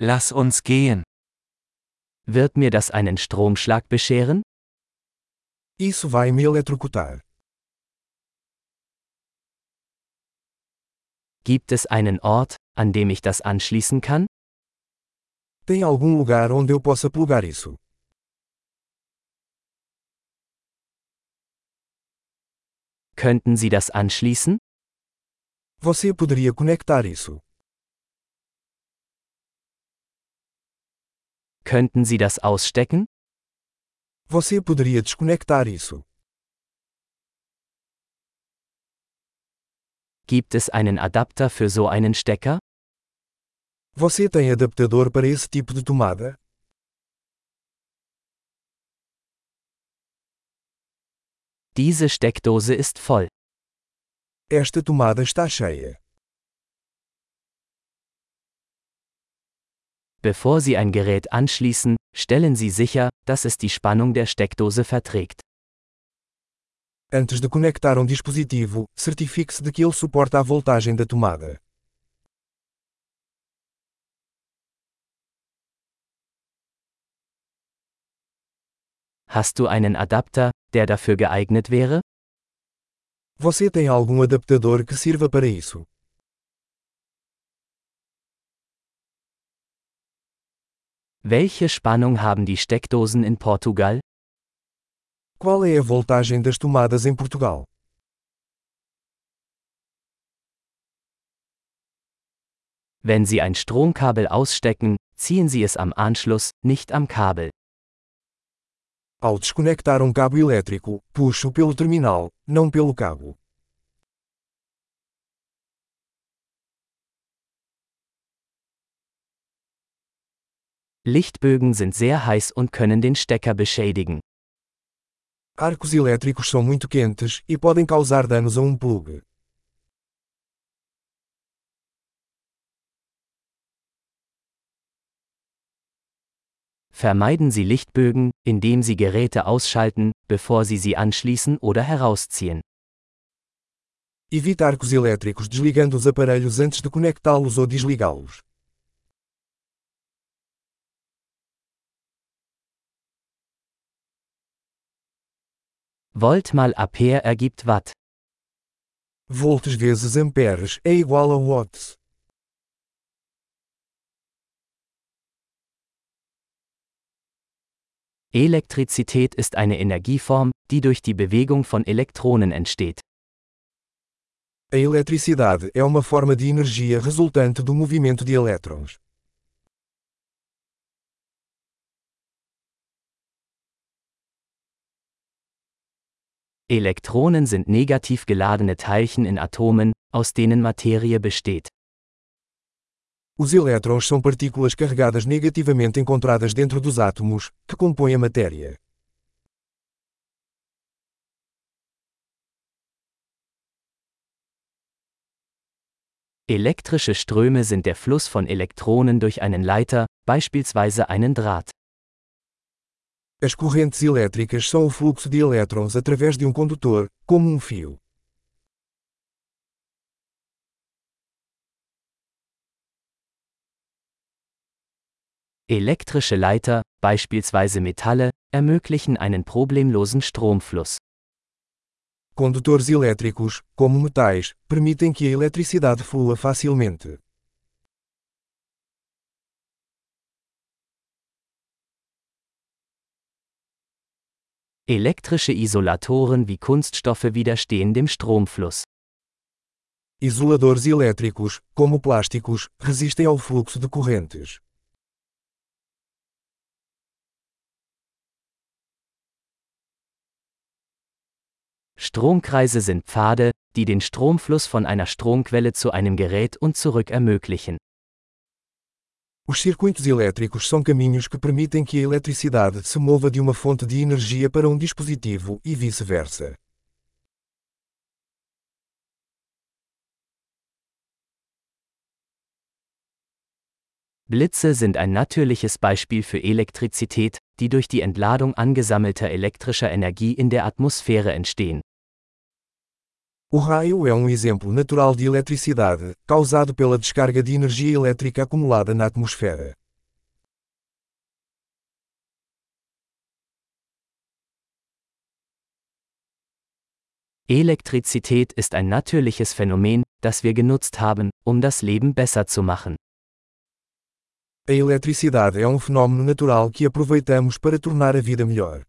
Lass uns gehen. Wird mir das einen Stromschlag bescheren? Isso vai me eletrocutar. Gibt es einen Ort, an dem ich das anschließen kann? Tem algum lugar onde eu possa plugar isso? Könnten Sie das anschließen? Você poderia conectar isso? Könnten Sie das ausstecken? Você poderia desconectar isso? Gibt es einen Adapter für so einen Stecker? Você tem adaptador para esse tipo de tomada? Diese Steckdose ist voll. Esta tomada está cheia. Bevor Sie ein Gerät anschließen, stellen Sie sicher, dass es die Spannung der Steckdose verträgt. Antes de conectar um dispositivo, certifique-se de que ele suporta a voltagem da tomada. Hast du einen Adapter, der dafür geeignet wäre? Você tem algum adaptador que sirva para isso? Welche Spannung haben die Steckdosen in Portugal? Qual é a voltagem das tomadas em Portugal? Wenn Sie ein Stromkabel ausstecken, ziehen Sie es am Anschluss, nicht am Kabel. Ao desconectar um cabo elétrico, puxo pelo terminal, não pelo cabo. Lichtbögen sind sehr heiß und können den Stecker beschädigen. Arcos elétricos são muito quentes e podem causar danos a um plug. Vermeiden Sie Lichtbögen, indem Sie Geräte ausschalten, bevor Sie sie anschließen oder herausziehen. Evite arcos elétricos desligando os aparelhos antes de conectá-los ou desligá-los. Volt mal Ampere ergibt Watt. Volts vezes amperes é igual a watts. Elektrizität ist eine Energieform, die durch die Bewegung von Elektronen entsteht. A eletricidade é uma forma de energia resultante do movimento de elétrons. Elektronen sind negativ geladene Teilchen in Atomen, aus denen Materie besteht. Os elétrons são partículas carregadas negativamente encontradas dentro dos átomos, que compõem a matéria. Elektrische Ströme sind der Fluss von Elektronen durch einen Leiter, beispielsweise einen Draht. As correntes elétricas são o fluxo de elétrons através de um condutor, como um fio. Elektrische Leiter, beispielsweise Metalle, ermöglichen einen problemlosen Stromfluss. Condutores elétricos, como metais, permitem que a eletricidade flua facilmente. Elektrische Isolatoren wie Kunststoffe widerstehen dem Stromfluss. Isoladores elétricos, como plásticos, resistem ao fluxo de correntes. Stromkreise sind Pfade, die den Stromfluss von einer Stromquelle zu einem Gerät und zurück ermöglichen. Os circuitos elétricos são caminhos que permitem que a eletricidade se mova de uma fonte de energia para um dispositivo e vice-versa. Blitze sind ein natürliches Beispiel für Elektrizität, die durch die Entladung angesammelter elektrischer Energie in der Atmosphäre entstehen. O raio é um exemplo natural de eletricidade, causado pela descarga de energia elétrica acumulada na atmosfera. Elektrizität ist ein natürliches Phänomen, das wir genutzt haben, um das Leben besser zu machen. A eletricidade é um fenômeno natural que aproveitamos para tornar a vida melhor.